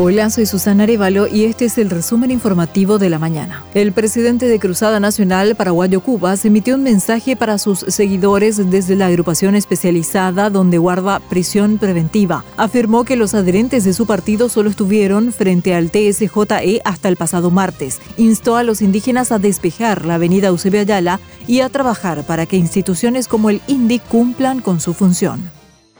Hola, soy Susana Arevalo y este es el resumen informativo de la mañana. El presidente de Cruzada Nacional Paraguayo Cuba se emitió un mensaje para sus seguidores desde la agrupación especializada donde guarda prisión preventiva. Afirmó que los adherentes de su partido solo estuvieron frente al TSJE hasta el pasado martes. Instó a los indígenas a despejar la avenida Eusebio Ayala y a trabajar para que instituciones como el INDI cumplan con su función.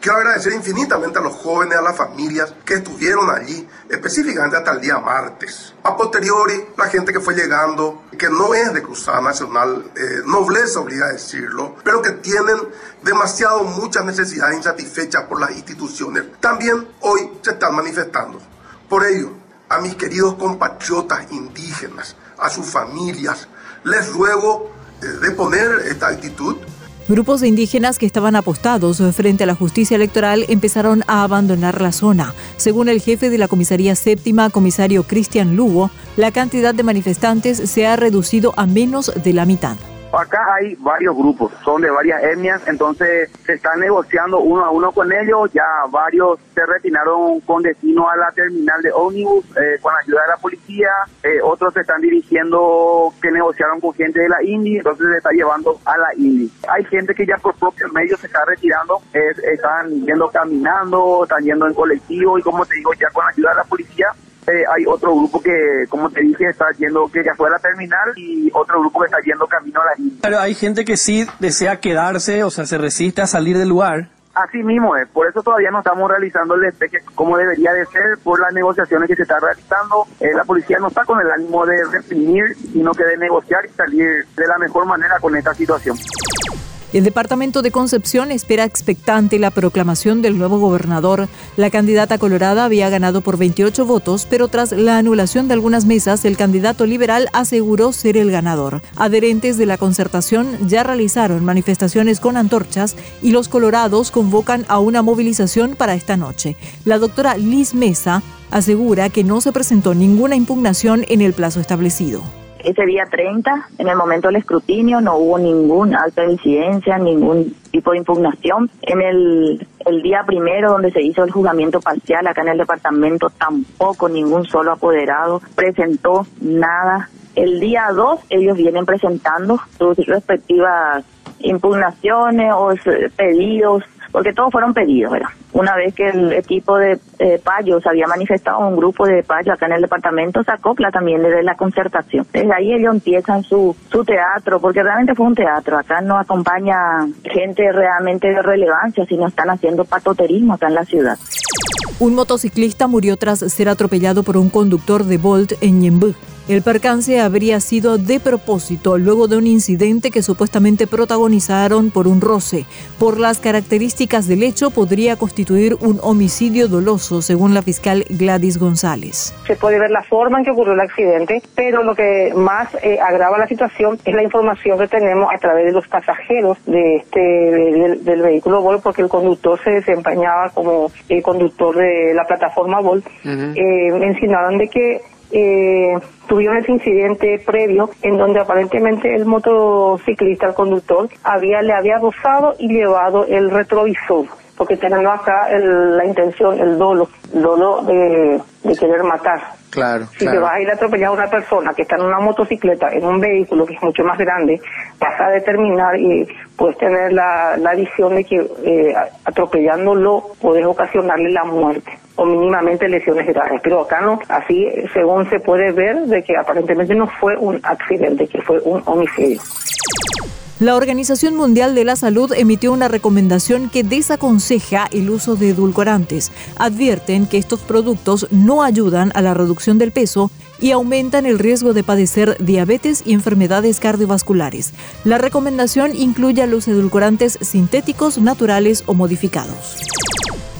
Quiero agradecer infinitamente a los jóvenes, a las familias que estuvieron allí, específicamente hasta el día martes. A posteriori, la gente que fue llegando, que no es de Cruzada Nacional, eh, nobleza obliga a decirlo, pero que tienen demasiado muchas necesidades insatisfechas por las instituciones, también hoy se están manifestando. Por ello, a mis queridos compatriotas indígenas, a sus familias, les ruego eh, de poner esta actitud Grupos de indígenas que estaban apostados frente a la justicia electoral empezaron a abandonar la zona. Según el jefe de la comisaría séptima, comisario Cristian Lugo, la cantidad de manifestantes se ha reducido a menos de la mitad. Acá hay varios grupos, son de varias etnias, entonces se están negociando uno a uno con ellos, ya varios se retiraron con destino a la terminal de ómnibus eh, con ayuda de la policía, eh, otros se están dirigiendo que negociaron con gente de la INDI, entonces se está llevando a la INDI. Hay gente que ya por propios medios se está retirando, están yendo caminando, están yendo en colectivo y como te digo, ya con ayuda de la policía eh, hay otro grupo que, como te dije, está yendo, que ya fue a la terminal y otro grupo que está yendo camino a la isla. Pero hay gente que sí desea quedarse, o sea, se resiste a salir del lugar. Así mismo es, por eso todavía no estamos realizando el despeje como debería de ser por las negociaciones que se están realizando. Eh, la policía no está con el ánimo de reprimir, sino que de negociar y salir de la mejor manera con esta situación. El departamento de Concepción espera expectante la proclamación del nuevo gobernador. La candidata colorada había ganado por 28 votos, pero tras la anulación de algunas mesas, el candidato liberal aseguró ser el ganador. Adherentes de la concertación ya realizaron manifestaciones con antorchas y los colorados convocan a una movilización para esta noche. La doctora Liz Mesa asegura que no se presentó ninguna impugnación en el plazo establecido. Ese día 30, en el momento del escrutinio, no hubo ningún acto de incidencia, ningún tipo de impugnación. En el, el día primero, donde se hizo el juzgamiento parcial, acá en el departamento, tampoco ningún solo apoderado presentó nada. El día 2, ellos vienen presentando sus respectivas impugnaciones o pedidos porque todos fueron pedidos, ¿verdad? Una vez que el equipo de eh, Payos había manifestado un grupo de Payos acá en el departamento, se acopla también desde la concertación. Desde ahí ellos empiezan su, su teatro, porque realmente fue un teatro. Acá no acompaña gente realmente de relevancia, sino están haciendo patoterismo acá en la ciudad. Un motociclista murió tras ser atropellado por un conductor de Bolt en Ñembú. El percance habría sido de propósito luego de un incidente que supuestamente protagonizaron por un roce. Por las características del hecho, podría constituir un homicidio doloso, según la fiscal Gladys González. Se puede ver la forma en que ocurrió el accidente, pero lo que más eh, agrava la situación es la información que tenemos a través de los pasajeros de este del, vehículo Volt, porque el conductor se desempeñaba como el conductor de la plataforma Volt. Eh, mencionaron de que eh, tuvieron ese incidente previo en donde aparentemente el motociclista, el conductor, había le había rozado y llevado el retrovisor, porque teniendo acá la intención, el dolo, dolo de, querer matar. Claro. Si te vas a ir a atropellar a una persona que está en una motocicleta, en un vehículo que es mucho más grande, vas a determinar y puedes tener la, la visión de que eh, atropellándolo puedes ocasionarle la muerte o mínimamente lesiones graves. Pero acá no, así según se puede ver de que aparentemente no fue un accidente, que fue un homicidio. La Organización Mundial de la Salud emitió una recomendación que desaconseja el uso de edulcorantes. Advierten que estos productos no ayudan a la reducción del peso y aumentan el riesgo de padecer diabetes y enfermedades cardiovasculares. La recomendación incluye a los edulcorantes sintéticos, naturales o modificados.